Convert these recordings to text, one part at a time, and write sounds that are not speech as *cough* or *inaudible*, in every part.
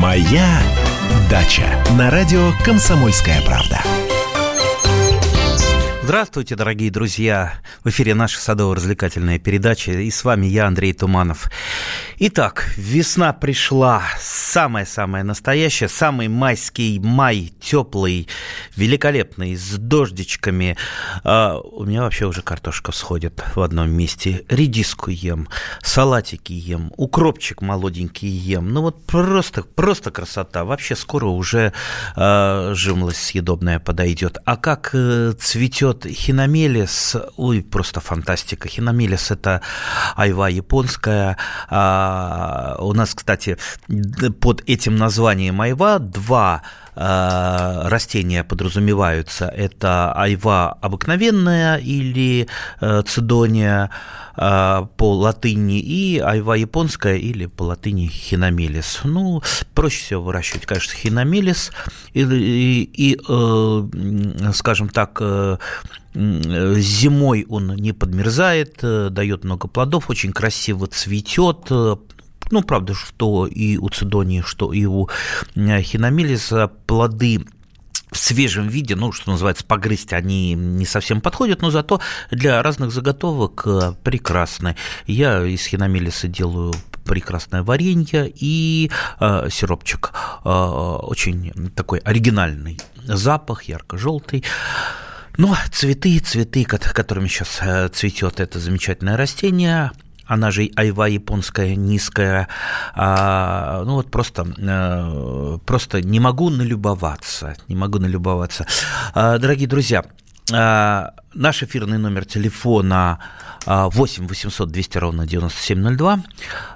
Моя дача на радио Комсомольская правда. Здравствуйте, дорогие друзья! В эфире наша садово-развлекательная передача, и с вами я, Андрей Туманов. Итак, весна пришла, самая-самая настоящая, самый майский май, теплый, великолепный, с дождичками. А, у меня вообще уже картошка всходит в одном месте. Редиску ем, салатики ем, укропчик молоденький ем. Ну вот просто, просто красота. Вообще скоро уже а, жимлость съедобная подойдет. А как э, цветет хиномелис, ой, просто фантастика. Хиномелис – это айва японская. А, у нас, кстати, под этим названием айва два а, растения подразумеваются. Это айва обыкновенная или э, цидония а, по латыни и айва японская или по латыни хиномелис. Ну, проще всего выращивать, конечно, хиномелис и, и, и э, скажем так, э, зимой он не подмерзает, дает много плодов, очень красиво цветет, ну, правда, что и у цидонии, что и у э, хиномелиса плоды в свежем виде, ну, что называется, погрызть они не совсем подходят, но зато для разных заготовок э, прекрасны. Я из хиномелиса делаю прекрасное варенье и э, сиропчик. Э, очень такой оригинальный запах, ярко-желтый. Ну, цветы, цветы, которыми сейчас э, цветет это замечательное растение – она же айва японская низкая, а, ну вот просто, а, просто не могу налюбоваться, не могу налюбоваться. А, дорогие друзья, наш эфирный номер телефона 8 800 200 ровно 9702.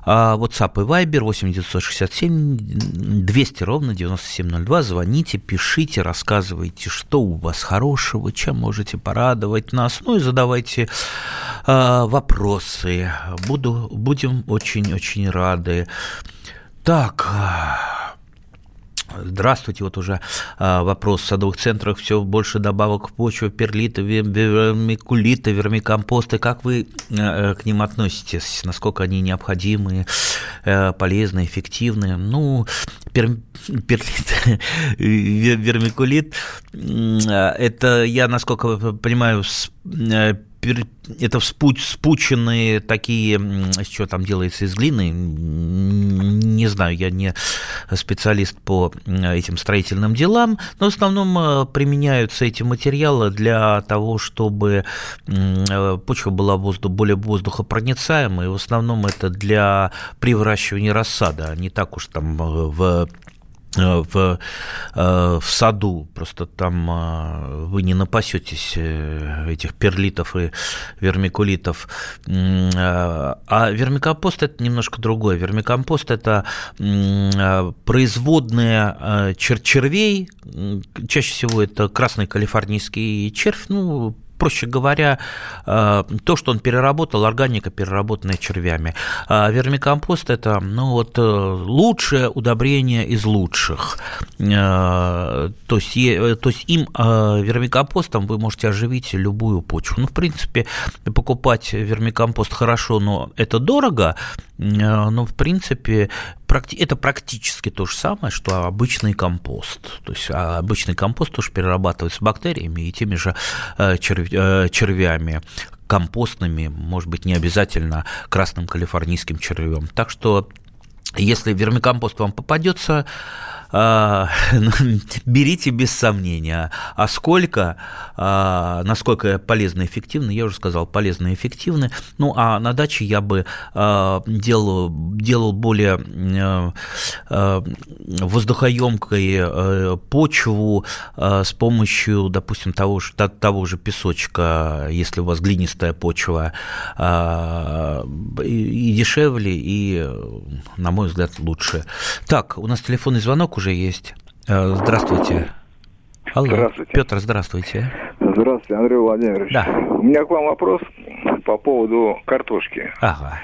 А, WhatsApp и Viber 8 967 200 ровно 9702. Звоните, пишите, рассказывайте, что у вас хорошего, чем можете порадовать нас. Ну и задавайте а, вопросы. Буду, будем очень-очень рады. Так, Здравствуйте, вот уже а, вопрос в садовых центрах, все больше добавок в почву, перлита, вермикулита, вермикомпосты. Как вы а, к ним относитесь? Насколько они необходимы, а, полезны, эффективны? Ну, пер, перлит, *laughs* вермикулит, это я, насколько понимаю, это вспуч, спученные такие, что там делается из глины, не знаю, я не специалист по этим строительным делам, но в основном э, применяются эти материалы для того, чтобы э, почва была воздух, более воздухопроницаемой, в основном это для превращивания рассада, не так уж там э, в в, э, в саду, просто там э, вы не напасетесь этих перлитов и вермикулитов. А вермикомпост это немножко другое. Вермикомпост это производные чер червей, чаще всего это красный калифорнийский червь, ну, проще говоря, э, то, что он переработал, органика, переработанная червями. А вермикомпост – это ну, вот, э, лучшее удобрение из лучших. Э, то есть, то есть им, вермикомпостом, вы можете оживить любую почву. Ну, в принципе, покупать вермикомпост хорошо, но это дорого, но, в принципе, это практически то же самое, что обычный компост. То есть а обычный компост тоже перерабатывается бактериями и теми же э, э, червями компостными, может быть, не обязательно красным калифорнийским червем. Так что если вермикомпост вам попадется, *laughs* берите без сомнения. А сколько, а, насколько полезно и эффективно, я уже сказал, полезно и эффективно. Ну, а на даче я бы а, делал, делал более воздухоемкой почву с помощью, допустим, того же, того же песочка, если у вас глинистая почва, и дешевле, и, на мой взгляд, лучше. Так, у нас телефонный звонок уже уже есть. Э, здравствуйте. Алло. Здравствуйте. Петр, здравствуйте. Здравствуйте, Андрей Владимирович. Да. У меня к вам вопрос по поводу картошки. Ага.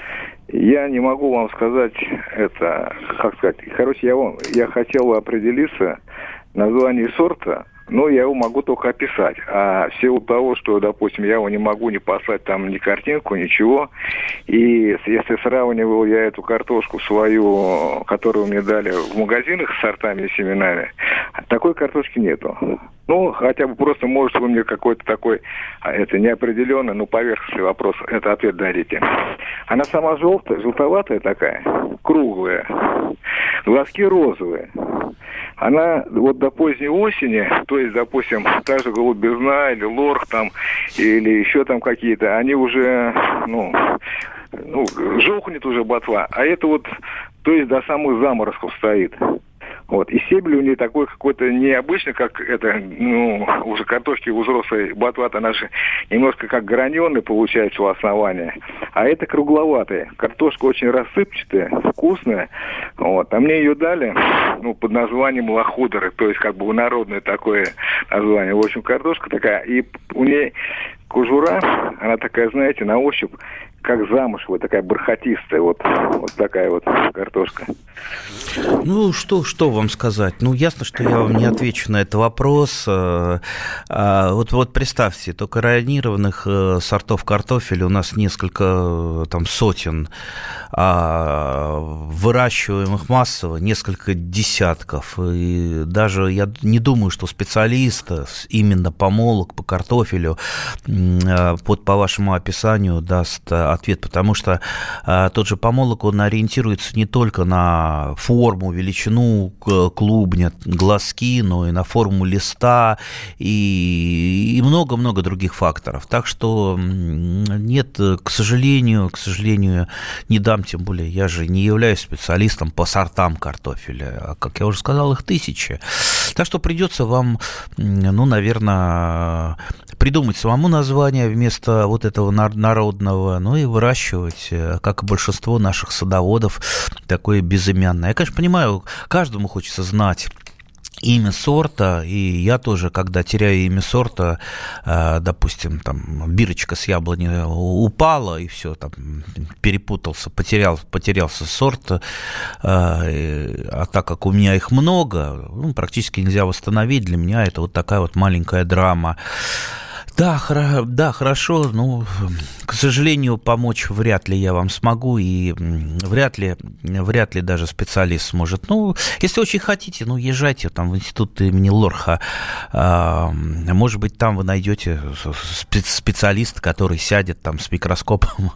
Я не могу вам сказать это, как сказать. Короче, я, вам, я хотел определиться название сорта Ну, я его могу только описать. А в силу того, что, допустим, я его не могу не послать там ни картинку, ничего. И если сравнивал я эту картошку свою, которую мне дали в магазинах с сортами и семенами, такой картошки нету. Ну, хотя бы просто, может, вы мне какой-то такой, а, это неопределенный, ну, поверхностный вопрос, это ответ дадите. Она сама желтая, желтоватая такая, круглая, глазки розовые. Она вот до поздней осени, то есть, допустим, та же голубизна или лорх там, или еще там какие-то, они уже, ну, ну, жухнет уже ботва, а это вот, то есть до самых заморозков стоит. Вот. И стебель у нее такой какой-то необычный, как это, ну, уже картошки у взрослой ботват, она же немножко как граненый получается у основания. А это кругловатая. Картошка очень рассыпчатая, вкусная. Вот. А мне ее дали, ну, под названием лохудеры, то есть как бы народное такое название. В общем, картошка такая, и у нее кожура, она такая, знаете, на ощупь как замышлая, такая бархатистая, вот, вот такая вот картошка. Ну, что, что вам сказать? Ну, ясно, что я вам не отвечу на этот вопрос. Э, а, вот, вот представьте, только районированных э, сортов картофеля у нас несколько, э, там, сотен, а выращиваемых массово несколько десятков. И даже я не думаю, что специалист именно помолок по картофелю под, по вашему описанию даст ответ, потому что а, тот же помолок, он ориентируется не только на форму, величину клубня, глазки, но и на форму листа и много-много других факторов. Так что нет, к сожалению, к сожалению, не дам, тем более я же не являюсь специалистом по сортам картофеля, а, как я уже сказал, их тысячи. Так что придется вам, ну, наверное, придумать самому название вместо вот этого народного, ну и выращивать, э, как и большинство наших садоводов, такое безымянное. Я, конечно, понимаю, каждому хочется знать имя сорта, и я тоже, когда теряю имя сорта, э, допустим, там бирочка с яблони упала, и все, там перепутался, потерял, потерялся сорт, э, а так как у меня их много, ну, практически нельзя восстановить, для меня это вот такая вот маленькая драма. Да, хра- да, хорошо. Ну, к сожалению, помочь вряд ли я вам смогу, и вряд ли, вряд ли даже специалист сможет. Ну, если очень хотите, ну, езжайте там в институт имени Лорха. А, может быть, там вы найдете специалиста, который сядет там с микроскопом,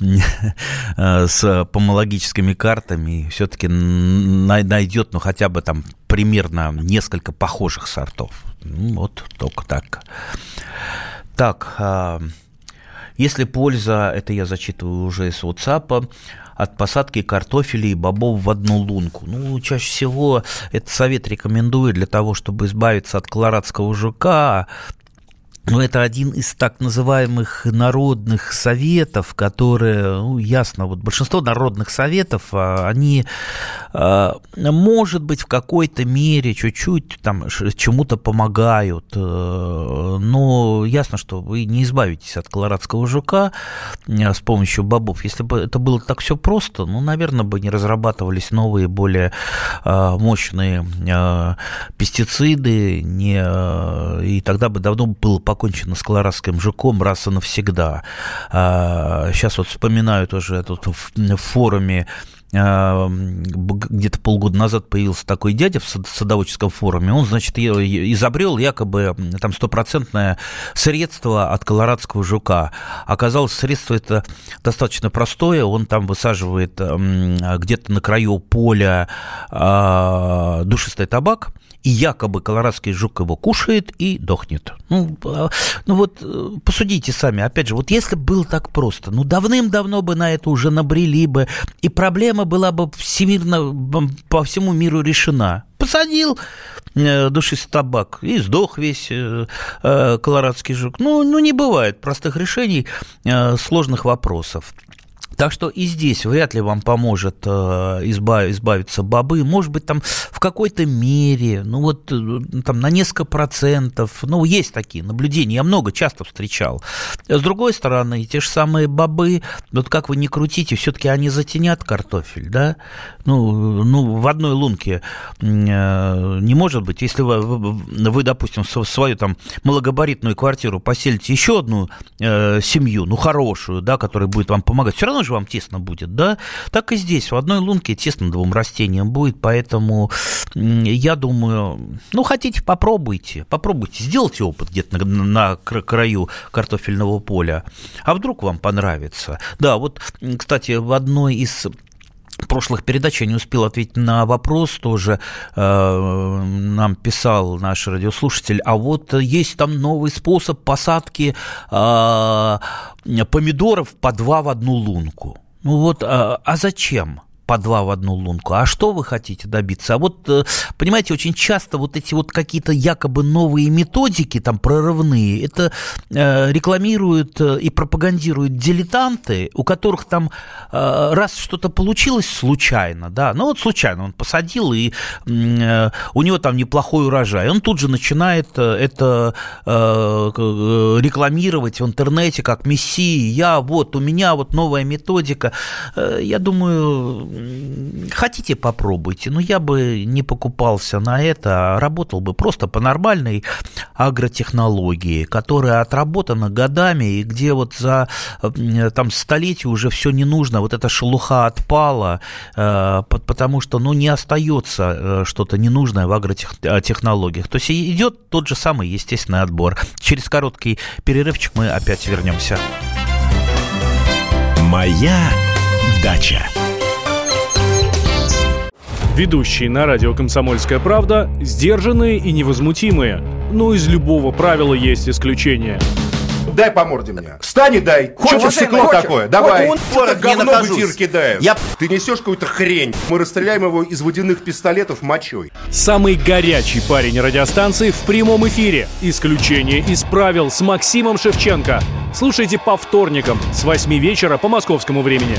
*laughs* с помологическими картами, и все-таки найдет, ну, хотя бы там примерно несколько похожих сортов. Ну, вот только так. Так, а, если польза, это я зачитываю уже из WhatsApp, от посадки картофеля и бобов в одну лунку. Ну, чаще всего этот совет рекомендую для того, чтобы избавиться от колорадского жука, но это один из так называемых народных советов, которые, ну, ясно, вот большинство народных советов, а, они, может быть, в какой-то мере чуть-чуть там чему-то помогают, э, но ясно, что вы не избавитесь от колорадского жука э, с помощью бобов. Если бы это было так все просто, ну, наверное, бы не разрабатывались новые, более а, мощные пестициды, не, и тогда бы давно было покончено с колорадским жуком раз и навсегда. Сейчас а, вот вспоминаю тоже тут в форуме а, где-то полгода назад появился такой дядя в садоводческом форуме, он, значит, изобрел якобы там стопроцентное средство от колорадского жука. Оказалось, средство это достаточно простое, он там высаживает где-то на краю поля а, душистый табак, и якобы колорадский жук его кушает и дохнет. Ну, а, ну вот э, посудите сами, опять же, вот если бы было так просто, ну давным-давно бы на это уже набрели бы, и проблема была бы всемирно по всему миру решена. Посадил э, душистый табак и сдох весь э, колорадский жук. Ну, ну не бывает простых решений сложных вопросов. Так что и здесь вряд ли вам поможет э, избав, избавиться бобы. Может быть, там в какой-то мере, ну вот э, там на несколько процентов. Ну, есть такие наблюдения. Я много часто встречал. С другой стороны, те же самые бобы, вот как вы не крутите, все-таки они затенят картофель, да? Ну, ну в одной лунке э, не может быть. Если вы, вы допустим, свою там малогабаритную квартиру поселите еще одну семью, ну, хорошую, да, которая будет вам помогать, все равно же вам тесно будет, да? Так и здесь, в одной лунке тесно двум растениям будет, поэтому я думаю, ну, хотите, попробуйте, попробуйте, сделайте опыт где-то на, на краю картофельного поля, а вдруг вам понравится. Да, вот, кстати, в одной из прошлых передач я не успел ответить на вопрос тоже. Э, нам писал наш радиослушатель, а вот есть там новый способ посадки э, помидоров по два в одну лунку. Ну вот, а, а зачем? По два в одну лунку. А что вы хотите добиться? А вот, э, понимаете, очень часто вот эти вот какие-то якобы новые методики, там, прорывные, это э, рекламируют э, и пропагандируют дилетанты, у которых там раз что-то получилось случайно, да, ну вот случайно он посадил, и у него там неплохой урожай, он тут же начинает это рекламировать в интернете как мессии, я вот, у меня вот новая методика. Я думаю, хотите, попробуйте. Но я бы не покупался на это, а работал бы просто по нормальной агротехнологии, которая отработана годами, и где вот за там столетие уже все не нужно, вот эта шелуха отпала, э, потому что, ну, не остается э, что-то ненужное в агротехнологиях. То есть идет тот же самый естественный отбор. Через короткий перерывчик мы опять вернемся. Моя дача. Ведущие на радио «Комсомольская правда» сдержанные и невозмутимые. Но из любого правила есть исключение. Дай по морде мне. Встань и дай. Хочешь стекло хочешь? такое? Давай. Он, это говно в эфир кидаешь. Я... Ты несешь какую-то хрень. Мы расстреляем его из водяных пистолетов мочой. Самый горячий парень радиостанции в прямом эфире. Исключение из правил с Максимом Шевченко. Слушайте по вторникам с 8 вечера по московскому времени.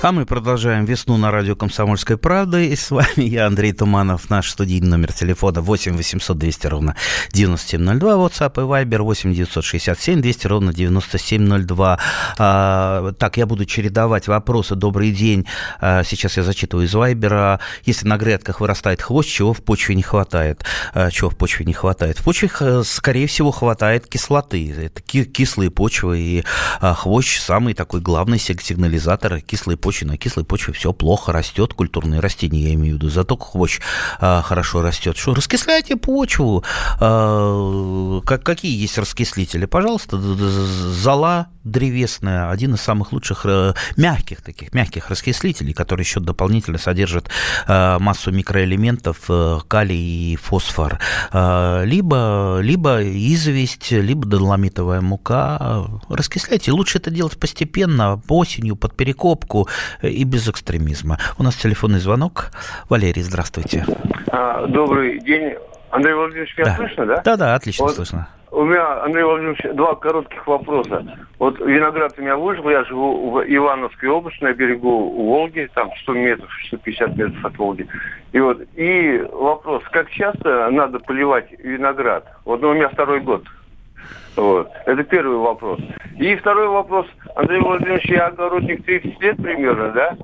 А мы продолжаем весну на радио «Комсомольская правда». И с вами я, Андрей Туманов. Наш студийный номер телефона 8 800 200 ровно 9702. WhatsApp и Viber 8 967 200 ровно 9702. А, так, я буду чередовать вопросы. Добрый день. А, сейчас я зачитываю из Viber. Если на грядках вырастает хвощ, чего в почве не хватает? А, чего в почве не хватает? В почве, скорее всего, хватает кислоты. Это кислые почвы. И а, хвощ самый такой главный сигнализатор кислой почвы почве, на кислой почве все плохо растет, культурные растения, я имею в виду, зато хвощ а, хорошо растет. Что, раскисляйте почву. А, как, какие есть раскислители? Пожалуйста, зола древесная, один из самых лучших э, мягких таких, мягких раскислителей, который еще дополнительно содержит э, массу микроэлементов, э, калий и фосфор. Либо, либо известь, либо доломитовая мука. Раскисляйте. Лучше это делать постепенно, осенью, под перекопку, и без экстремизма. У нас телефонный звонок. Валерий, здравствуйте. А, добрый день. Андрей Владимирович, меня да. слышно, да? Да, да, отлично вот слышно. У меня, Андрей Владимирович, два коротких вопроса. Вот виноград у меня выжил, я живу в Ивановской области, на берегу Волги, там 100 метров, 150 метров от Волги. И вот, и вопрос, как часто надо поливать виноград? Вот ну, у меня второй год. Вот. Это первый вопрос. И второй вопрос. Андрей Владимирович, я огородник 30 лет примерно, да?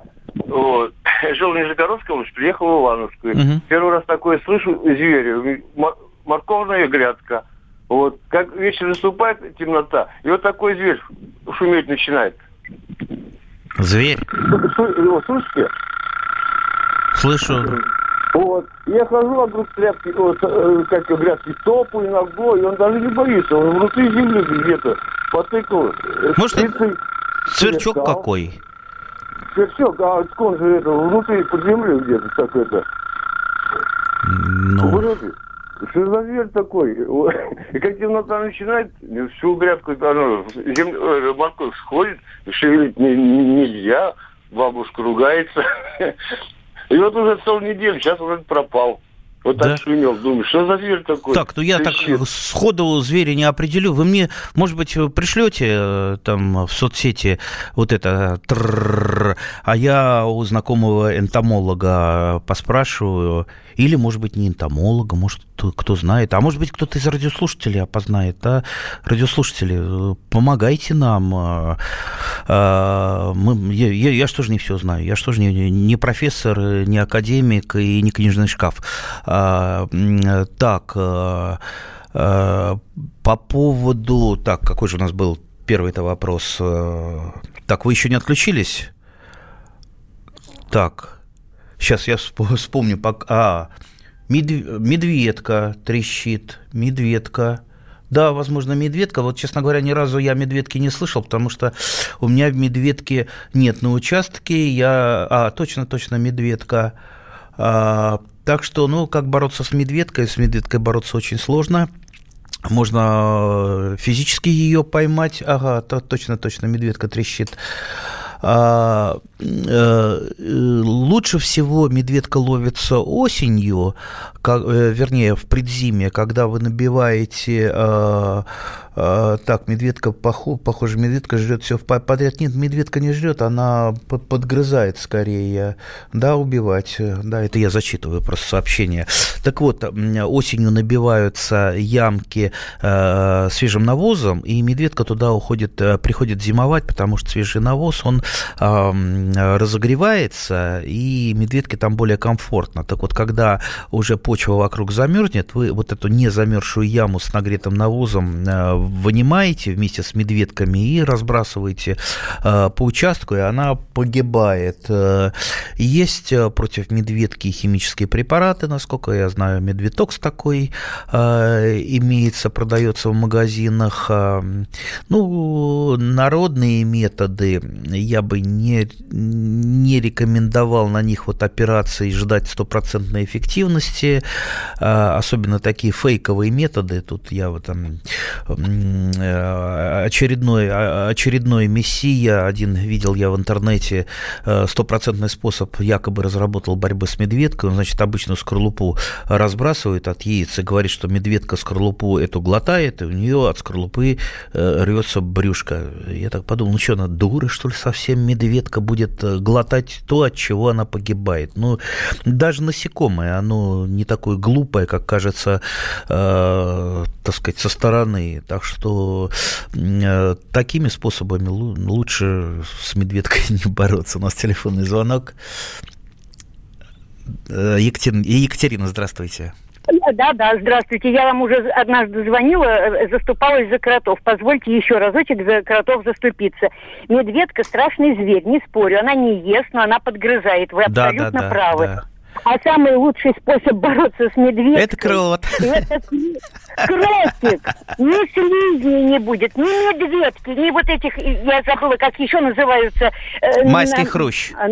Вот. *laughs* Жил в Нижегородской области, приехал в Ивановскую. Угу. Первый раз такое слышу зверю. Морковная грядка. Вот. Как вечер наступает темнота, и вот такой зверь шуметь начинает. Зверь? Слышите? Слышу. Вот. Я хожу вокруг тряпки, вот, э, как грядки, топаю ногой, и он даже не боится. Он внутри земли где-то потыкал. Может, Птицей, сверчок какой? Сверчок, а он же это, внутри под землей где-то, так это. Ну... Вроде. Что за зверь такой? И как темнота начинает, всю грядку, оно, земля, э, морковь сходит, шевелить нельзя, бабушка ругается. *laughs* И вот уже целую неделю, сейчас уже пропал. Вот да? так шумел, думаю, что за зверь такой? Так, ну я Кричит. так сходу зверя не определю. Вы мне, может быть, пришлете э, там в соцсети вот это, а я у знакомого энтомолога поспрашиваю, или, может быть, не энтомолога, может, кто знает, а может быть, кто-то из радиослушателей опознает, да? Радиослушатели, э, помогайте нам. Э, мы, я, я, я что же не все знаю, я что же не, не профессор, не академик и не книжный шкаф. А, так, а, а, по поводу... Так, какой же у нас был первый это вопрос? Так, вы еще не отключились? Так, сейчас я вспомню. А, медведка трещит, медведка. Да, возможно, медведка. Вот, честно говоря, ни разу я медведки не слышал, потому что у меня медведки нет на участке. Я... А, точно, точно, медведка. А, так что, ну, как бороться с медведкой? С медведкой бороться очень сложно. Можно физически ее поймать. Ага, точно, точно, медведка трещит. А, э, лучше всего медведка ловится осенью, э, вернее, в предзимье, когда вы набиваете а, а, так, медведка, похоже, медведка жрет все подряд. Нет, медведка не жрет, она подгрызает скорее. Да, убивать. Да, это я зачитываю просто сообщение. Так вот, осенью набиваются ямки э, свежим навозом, и медведка туда уходит, э, приходит зимовать, потому что свежий навоз, он э, разогревается, и медведке там более комфортно. Так вот, когда уже почва вокруг замерзнет, вы вот эту не замерзшую яму с нагретым навозом э, вынимаете вместе с медведками и разбрасываете э, по участку, и она погибает. Э, есть э, против медведки химические препараты, насколько я знаю, медведокс такой имеется, продается в магазинах. Ну, народные методы я бы не, не рекомендовал на них вот операции ждать стопроцентной эффективности, особенно такие фейковые методы. Тут я вот там очередной, а, очередной мессия, один видел я в интернете, э, стопроцентный способ якобы разработал борьбы с медведкой, он, значит, обычную скорлупу разбрасывает от яиц и говорит, что медведка скорлупу эту глотает, и у нее от скорлупы э, рвется брюшко. Я так подумал, ну что, она дура, что ли, совсем медведка будет глотать то, от чего она погибает. Ну, даже насекомое, оно не такое глупое, как кажется, э, так сказать, со стороны. Так что э, такими способами лучше с медведкой *laughs* не бороться. У нас телефонный звонок. Э, Екатерина, Екатерина здравствуйте. Да, да, здравствуйте. Я вам уже однажды звонила, э, заступалась за кротов. Позвольте еще разочек за кротов заступиться. Медведка страшный зверь, не спорю. Она не ест, но она подгрызает. Вы абсолютно да, да, правы. Да. А самый лучший способ бороться с медведкой... Это крот. Это кротик. Ни слизни не будет, ни медведки, ни вот этих... Я забыла, как еще называются... Э, Майский на... хрущ. А,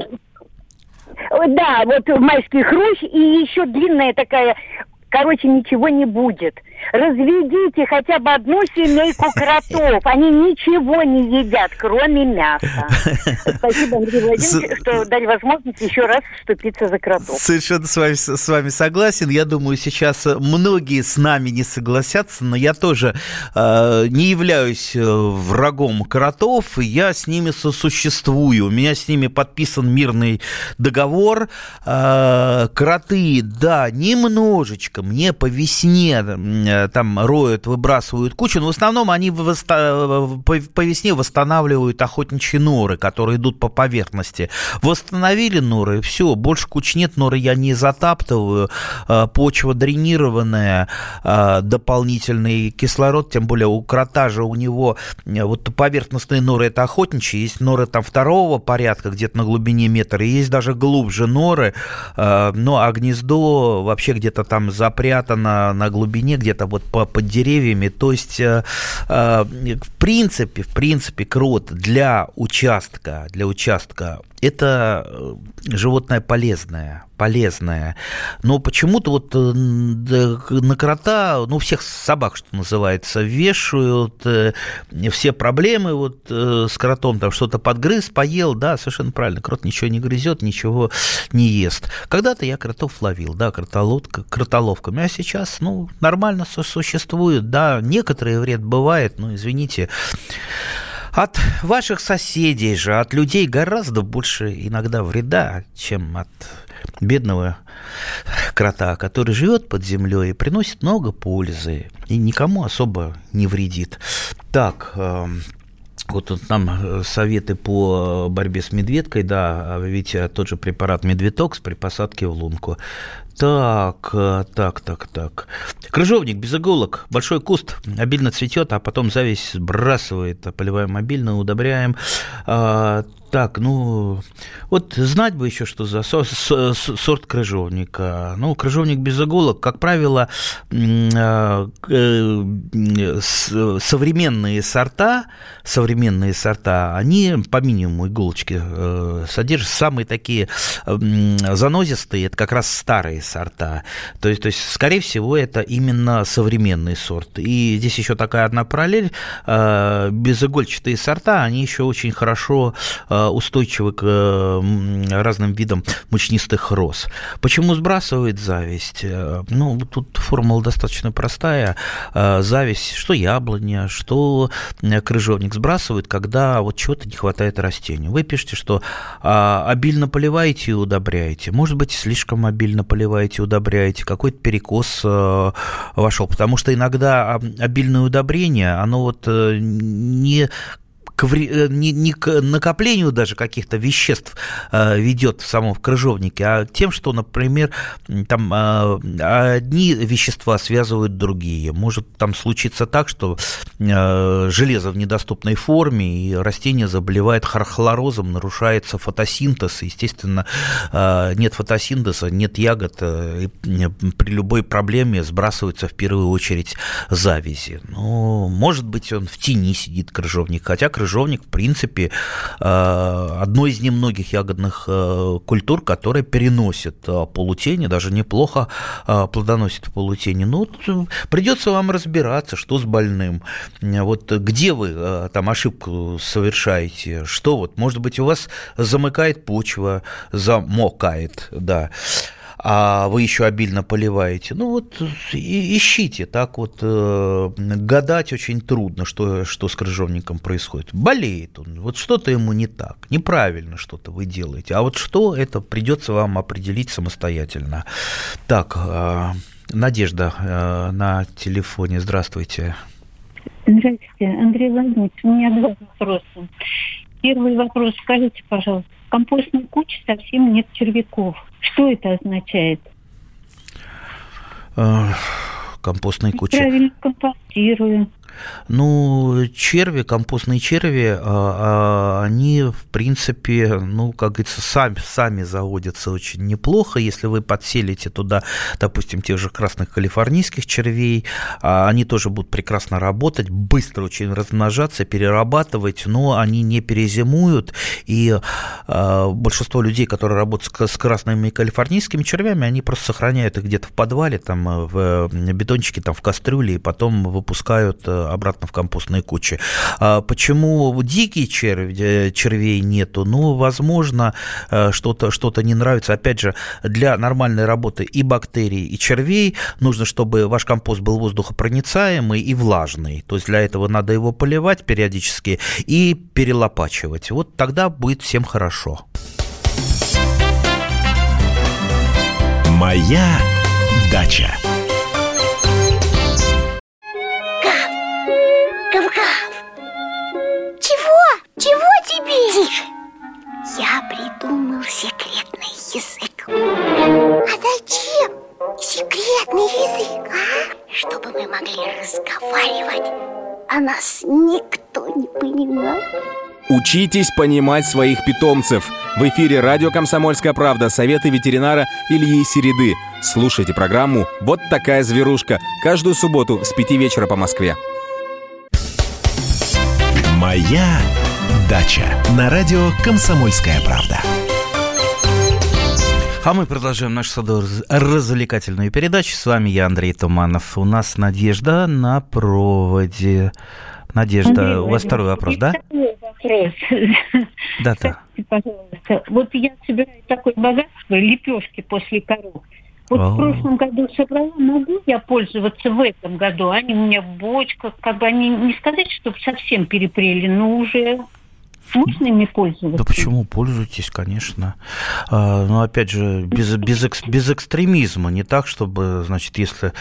да, вот майский хрущ и еще длинная такая короче, ничего не будет. Разведите хотя бы одну семейку кротов. Они ничего не едят, кроме мяса. *laughs* Спасибо, Андрей Владимирович, что дали возможность еще раз вступиться за кротов. Совершенно с вами, с вами согласен. Я думаю, сейчас многие с нами не согласятся, но я тоже э, не являюсь э, врагом кротов, я с ними сосуществую. У меня с ними подписан мирный договор. Э, кроты, да, немножечко мне по весне там роют, выбрасывают кучу, но в основном они по весне восстанавливают охотничьи норы, которые идут по поверхности. Восстановили норы, все, больше куч нет, норы я не затаптываю, э, почва дренированная, э, дополнительный кислород, тем более у крота же у него вот поверхностные норы это охотничьи, есть норы там второго порядка, где-то на глубине метра, есть даже глубже норы, ну а гнездо вообще где-то там запрятано на глубине, где-то где-то вот по, под деревьями. То есть, э, э, в принципе, в принципе, крот для участка, для участка это э, животное полезное, полезное. Но почему-то вот э, на крота, ну, всех собак, что называется, вешают э, все проблемы вот с кротом, там что-то подгрыз, поел, да, совершенно правильно, крот ничего не грызет, ничего не ест. Когда-то я кротов ловил, да, кротоловка, кротоловками, а сейчас, ну, нормально существует, да, некоторый вред бывает, но, извините, от ваших соседей же, от людей гораздо больше иногда вреда, чем от бедного крота, который живет под землей и приносит много пользы и никому особо не вредит. Так, эм, вот тут нам э, советы по борьбе с медведкой, да, а ведь тот же препарат Медвитокс при посадке в лунку. Так, э, так, так, так. Крыжовник без иголок, большой куст, обильно цветет, а потом зависть сбрасывает. Поливаем обильно, удобряем. Так, ну, вот знать бы еще, что за сорт крыжовника. Ну, крыжовник без иголок, как правило, а, э, современные сорта, современные сорта, они по минимуму иголочки э, содержат. Самые такие занозистые, это как раз старые сорта. То есть, то есть, скорее всего, это именно современный сорт. И здесь еще такая одна параллель. А, безигольчатые сорта, они еще очень хорошо устойчивы к разным видам мучнистых роз. Почему сбрасывает зависть? Э, ну, тут формула достаточно простая. Э, зависть, что яблоня, что э, крыжовник сбрасывают, когда вот чего-то не хватает растению. Вы пишете, что а, обильно поливаете и удобряете. Может быть, слишком обильно поливаете и удобряете, какой-то перекос вошел. Потому что иногда обильное удобрение, оно вот не к, э, не, не к накоплению даже каких-то веществ э, ведет в самом крыжовнике, а тем, что, например, там э, одни вещества связывают другие. Может там случиться так, что железо в недоступной форме, и растение заболевает хлорозом, нарушается фотосинтез, естественно, нет фотосинтеза, нет ягод, и при любой проблеме сбрасываются в первую очередь завязи. Ну, может быть, он в тени сидит, крыжовник, хотя крыжовник крыжовник, в принципе, э, одно из немногих ягодных э, культур, которые переносит э, полутени, даже неплохо плодоносит в полутени. Ну, придется вам разбираться, что с больным. Вот где вы там ошибку совершаете, что вот, может быть, у вас замыкает почва, замокает, да а вы еще обильно поливаете. Ну вот ищите, так вот э, гадать очень трудно, что, что с крыжовником происходит. Болеет он, вот что-то ему не так, неправильно что-то вы делаете. А вот что, это придется вам определить самостоятельно. Так, э, Надежда э, на телефоне, здравствуйте. Здравствуйте, Андрей Владимирович, у меня два вопроса. Первый вопрос, скажите, пожалуйста, компостной куче совсем нет червяков. Что это означает? Компостной куче. Правильно компостирую. Ну, черви, компостные черви, а, а, они, в принципе, ну, как говорится, сами, сами заводятся очень неплохо. Если вы подселите туда, допустим, тех же красных калифорнийских червей, а, они тоже будут прекрасно работать, быстро очень размножаться, перерабатывать, но они не перезимуют. И большинство людей, которые работают с красными калифорнийскими червями, они просто сохраняют их где-то в подвале, там, в бетончике, там, в кастрюле, и потом выпускают обратно в компостные кучи. А почему дикие черви, червей нету? Ну, возможно, э, что-то что не нравится. Опять же, для нормальной работы и бактерий, и червей нужно, чтобы ваш компост был воздухопроницаемый и влажный. То есть для этого надо его поливать периодически и перелопачивать. Вот тогда будет всем хорошо. Моя дача. Придумал секретный язык. А зачем секретный язык, а? Чтобы мы могли разговаривать, а нас никто не понимал. Учитесь понимать своих питомцев. В эфире радио «Комсомольская правда» советы ветеринара Ильи Середы. Слушайте программу «Вот такая зверушка» каждую субботу с 5 вечера по Москве. Моя «Дача» на радио «Комсомольская правда». А мы продолжаем нашу развлекательную передачу. С вами я, Андрей Туманов. У нас Надежда на проводе. Надежда, Андрей, у вас второй вопрос, да? Второй вопрос. Да, да. пожалуйста, вот я собираю такое богатство, лепешки после коров. Вот О. в прошлом году собрала, могу я пользоваться в этом году? Они у меня в бочках, как бы они не сказать, чтобы совсем перепрели, но уже можно ими пользоваться? Да почему? Пользуйтесь, конечно. А, но опять же, без, без, без экстремизма. Не так, чтобы, значит, если...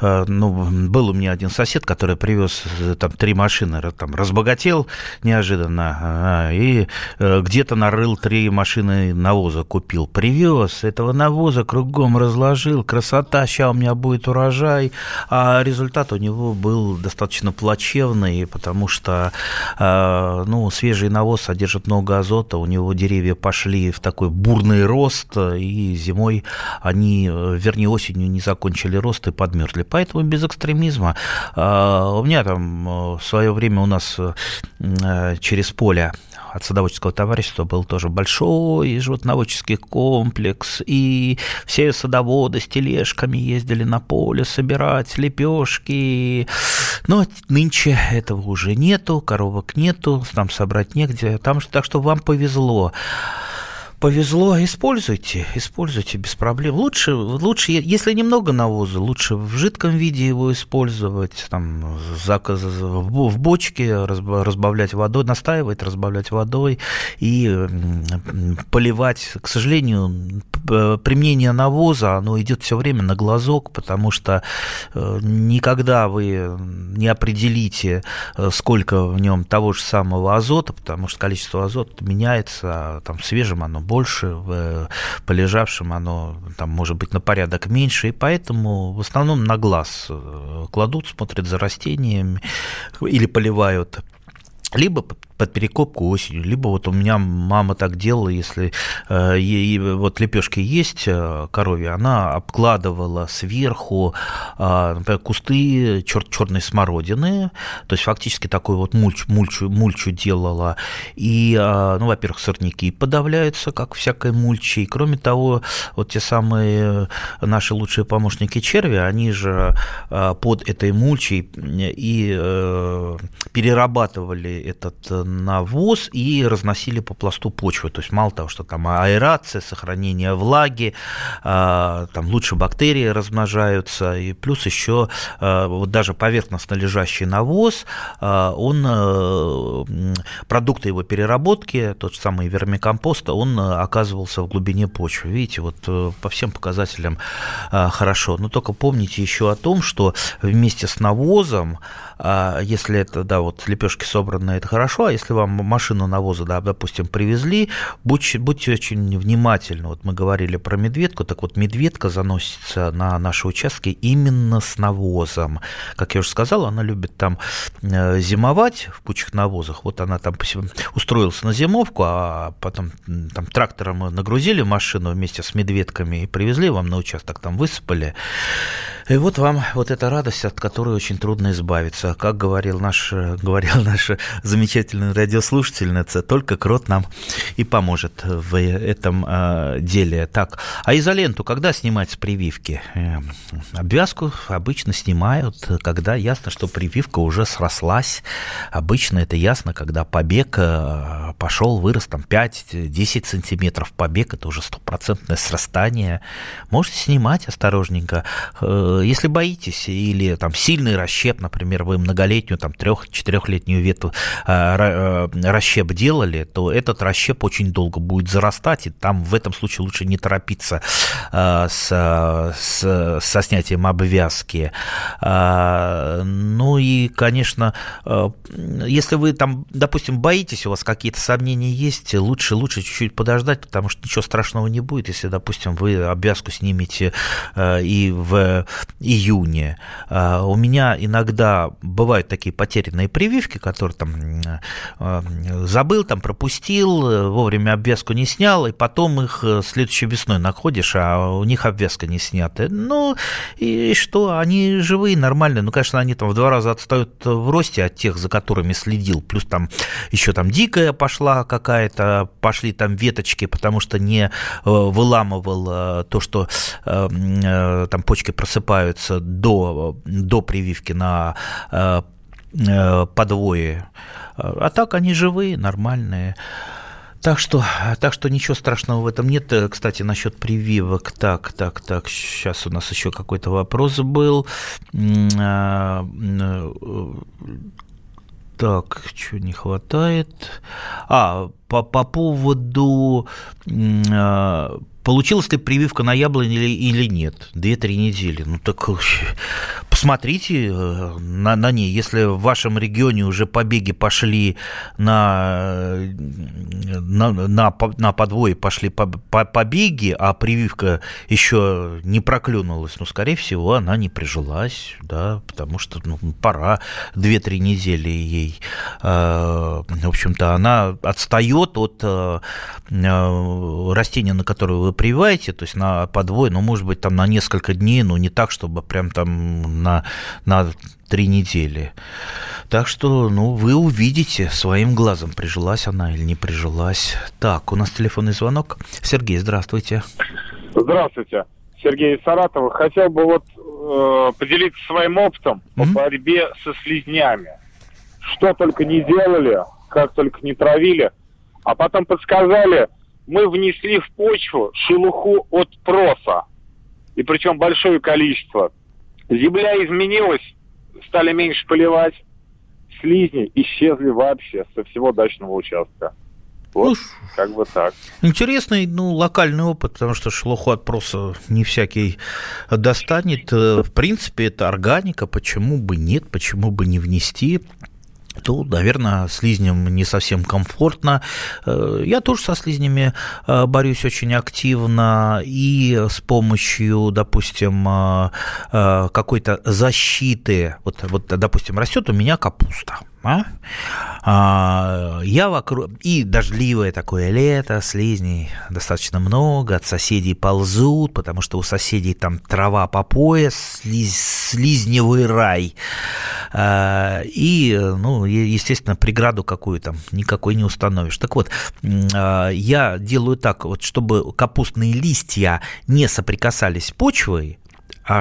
А, ну, был у меня один сосед, который привез э, там три машины, там, разбогател неожиданно а, и э, где-то нарыл три машины навоза купил. Привез этого навоза, кругом разложил. Красота, сейчас у меня будет урожай. А результат у него был достаточно плачевный, потому что, ну, свежий навоз навоз содержит много азота, у него деревья пошли в такой бурный рост, и зимой они, вернее, осенью не закончили рост и подмерзли. Поэтому без экстремизма. А, у меня там э, в свое время у нас э, через поле от садоводческого товарищества был тоже большой животноводческий комплекс, и все садоводы с тележками ездили на поле собирать лепешки. Но нынче этого уже нету, коровок нету, там собрать негде. Там, так что вам повезло повезло, используйте, используйте без проблем. Лучше, лучше, если немного навоза, лучше в жидком виде его использовать, там, в бочке разбавлять водой, настаивать, разбавлять водой и поливать. К сожалению, применение навоза, оно идет все время на глазок, потому что э, никогда вы не определите, э, сколько в нем того же самого азота, потому что количество азота меняется, а там в свежем оно больше, в э, полежавшем оно там может быть на порядок меньше, и поэтому в основном на глаз кладут, смотрят за растениями или поливают либо под перекопку осенью, либо вот у меня мама так делала, если э, ей, вот лепешки есть э, коровья, она обкладывала сверху, э, например, кусты чер, черной смородины, то есть фактически такой вот мульч, мульчу, мульчу делала, и, э, ну, во-первых, сорняки подавляются, как всякой мульчи, и кроме того, вот те самые наши лучшие помощники черви, они же э, под этой мульчей и э, перерабатывали этот навоз и разносили по пласту почвы. То есть мало того, что там аэрация, сохранение влаги, а, там лучше бактерии размножаются, и плюс еще а, вот даже поверхностно лежащий навоз, а, он, продукты его переработки, тот же самый вермикомпост, он оказывался в глубине почвы. Видите, вот э, по всем показателям хорошо. Но только помните еще о том, что вместе с навозом, если это, да, вот лепешки собраны, это хорошо, а если вам машину навоза, да, допустим, привезли, будьте, будьте очень внимательны. Вот мы говорили про медведку, так вот медведка заносится на наши участки именно с навозом. Как я уже сказал, она любит там э, зимовать в кучах навозах. Вот она там устроилась на зимовку, а потом там трактором нагрузили машину вместе с медведками и привезли вам на участок, там высыпали. И вот вам вот эта радость, от которой очень трудно избавиться. Как говорил наш, говорил наша замечательная радиослушательница, только крот нам и поможет в этом э, деле. Так, а изоленту когда снимать с прививки? Э, обвязку обычно снимают, когда ясно, что прививка уже срослась. Обычно это ясно, когда побег э, пошел, вырос там 5-10 сантиметров. Побег это уже стопроцентное срастание. Можете снимать осторожненько э, если боитесь или там сильный расщеп, например, вы многолетнюю, там трех-четырехлетнюю ветвь э, э, расщеп делали, то этот расщеп очень долго будет зарастать, и там в этом случае лучше не торопиться э, с, с, со снятием обвязки. Ну и, конечно, если вы там, допустим, боитесь, у вас какие-то сомнения есть, лучше, лучше чуть-чуть подождать, потому что ничего страшного не будет, если, допустим, вы обвязку снимете и в июне. У меня иногда бывают такие потерянные прививки, которые там забыл, там пропустил, вовремя обвязку не снял, и потом их следующей весной находишь, а у них обвязка не снята. Ну, и что, они живые, нормальные. Ну, конечно, они там в два раза отстают в росте от тех, за которыми следил. Плюс там еще там дикая пошла какая-то, пошли там веточки, потому что не э, выламывал э, то, что э, там почки просыпаются до, до прививки на подвое. А так они живые, нормальные. Так что, так что ничего страшного в этом нет. Кстати, насчет прививок. Так, так, так, сейчас у нас еще какой-то вопрос был. Так, что не хватает? А, по, по поводу Получилась ли прививка на яблоне или, или нет? Две-три недели. Ну так посмотрите э, на, на ней. Если в вашем регионе уже побеги пошли на, на, на, на подвое пошли по, по, побеги, а прививка еще не проклюнулась, ну, скорее всего, она не прижилась, да, потому что ну, пора две-три недели ей. Э, в общем-то, она отстает от э, растения, на которое вы прививаете, то есть на подвой, ну, может быть, там на несколько дней, но не так, чтобы прям там на, на три недели. Так что, ну, вы увидите своим глазом, прижилась она или не прижилась. Так, у нас телефонный звонок. Сергей, здравствуйте. Здравствуйте. Сергей из Саратова. Хотел бы вот э, поделиться своим опытом mm-hmm. по борьбе со слизнями. Что только не делали, как только не травили. А потом подсказали, мы внесли в почву шелуху от проса. И причем большое количество. Земля изменилась, стали меньше поливать, слизни исчезли вообще со всего дачного участка. Вот, ну, как бы так. Интересный, ну, локальный опыт, потому что шелуху от проса не всякий достанет. В принципе, это органика, почему бы нет, почему бы не внести то, наверное, слизням не совсем комфортно. Э, я тоже со слизнями э, борюсь очень активно и с помощью, допустим, э, какой-то защиты. Вот, вот допустим, растет у меня капуста а? А, я вокруг... И дождливое такое лето, слизней достаточно много, от соседей ползут, потому что у соседей там трава по пояс, слиз... слизневый рай. А, и, ну, естественно, преграду какую там никакой не установишь. Так вот, а, я делаю так, вот, чтобы капустные листья не соприкасались с почвой,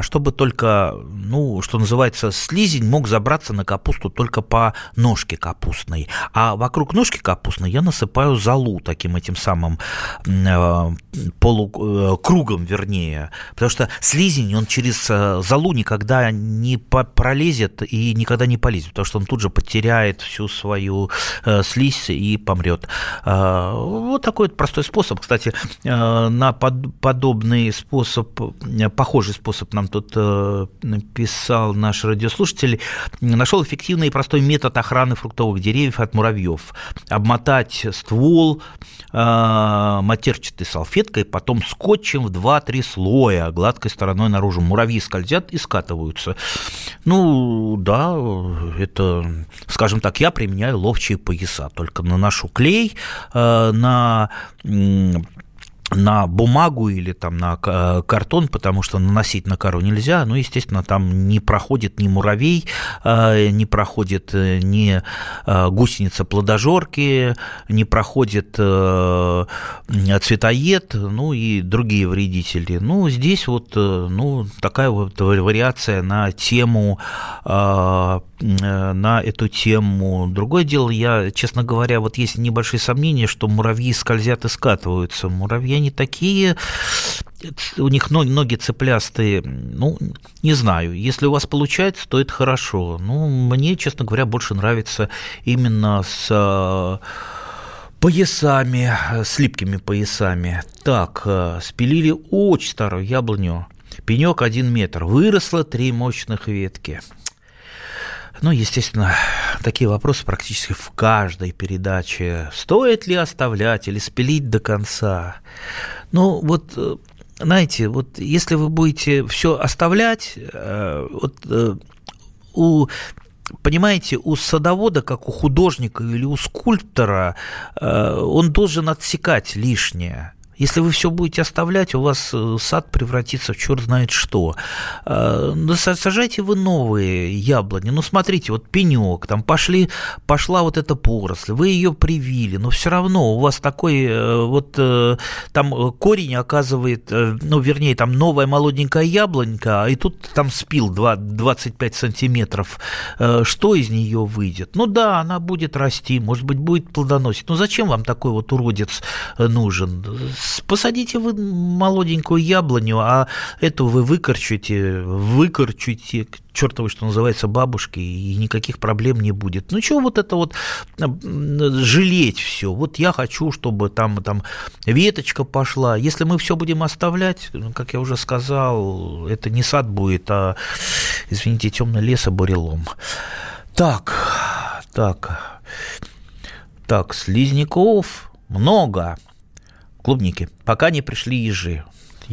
чтобы только, ну, что называется, слизень мог забраться на капусту только по ножке капустной. А вокруг ножки капустной я насыпаю золу таким этим самым э, полукругом, э, вернее. Потому что слизень, он через э, золу никогда не пролезет и никогда не полезет, потому что он тут же потеряет всю свою э, слизь и помрет. Э, вот такой вот простой способ. Кстати, э, на под, подобный способ, э, похожий способ нам тут э, написал наш радиослушатель, нашел эффективный и простой метод охраны фруктовых деревьев от муравьев. Обмотать ствол э, матерчатой салфеткой, потом скотчем в 2-3 слоя, гладкой стороной наружу. Муравьи скользят и скатываются. Ну, да, это, скажем так, я применяю ловчие пояса, только наношу клей э, на на бумагу или там на картон, потому что наносить на кору нельзя. Ну, естественно, там не проходит ни муравей, э, не проходит э, ни э, гусеница плодожорки, не проходит цветоед, ну и другие вредители. Ну, здесь вот ну, такая вот вариация на тему на эту тему. Другое дело, я, честно говоря, вот есть небольшие сомнения, что муравьи скользят и скатываются. Муравьи они такие, у них ноги, цеплястые, ну, не знаю, если у вас получается, то это хорошо. Ну, мне, честно говоря, больше нравится именно с э, поясами, с липкими поясами. Так, э, спилили очень старую яблоню, пенек один метр, выросло три мощных ветки. Ну, естественно, такие вопросы практически в каждой передаче. Стоит ли оставлять или спилить до конца? Ну, вот э, знаете, вот если вы будете все оставлять, вот у понимаете, у садовода, как у художника или у скульптора, он должен отсекать лишнее. Если вы все будете оставлять, у вас э, сад превратится в черт знает что. Э, ну, сажайте вы новые яблони. Ну, смотрите, вот пенек, там пошли, пошла вот эта поросль, вы ее привили, но все равно у вас такой э, вот там корень оказывает, ну, вернее, там новая молоденькая яблонька, и тут там спил 2, 25 сантиметров. Что из нее выйдет? Ну да, она будет расти, может быть, будет плодоносить. Ну зачем вам такой вот уродец нужен? Посадите вы молоденькую яблоню, а эту вы выкорчуете, выкорчуете чертовой, что называется, бабушки, и никаких проблем не будет. Ну, чего вот это вот жалеть все? Вот я хочу, чтобы там, там веточка пошла. Если мы все будем оставлять, ну, как я уже сказал, это не сад будет, а, извините, темный лес, а бурелом. Так, так, так, слизняков много клубники. Пока не пришли ежи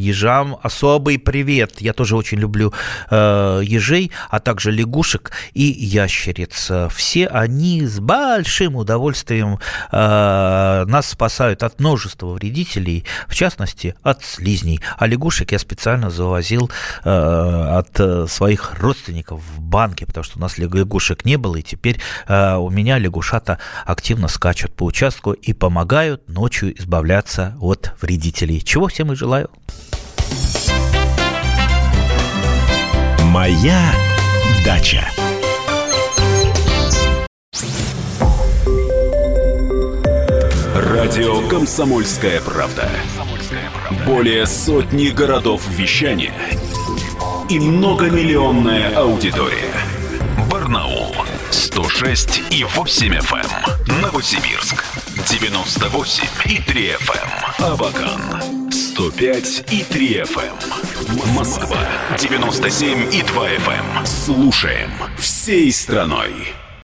ежам особый привет. Я тоже очень люблю э, ежей, а также лягушек и ящериц. Все они с большим удовольствием э, нас спасают от множества вредителей, в частности, от слизней. А лягушек я специально завозил э, от своих родственников в банке, потому что у нас лягушек не было, и теперь э, у меня лягушата активно скачут по участку и помогают ночью избавляться от вредителей. Чего всем и желаю. Моя дача. Радио Комсомольская правда". Более сотни городов вещания и многомиллионная аудитория. Барнаул 106 и 8 FM. Эм. Новосибирск 98 и 3 FM. Эм. Абакан 105 и 3 FM. Эм. Москва 97 и 2 FM. Слушаем всей страной.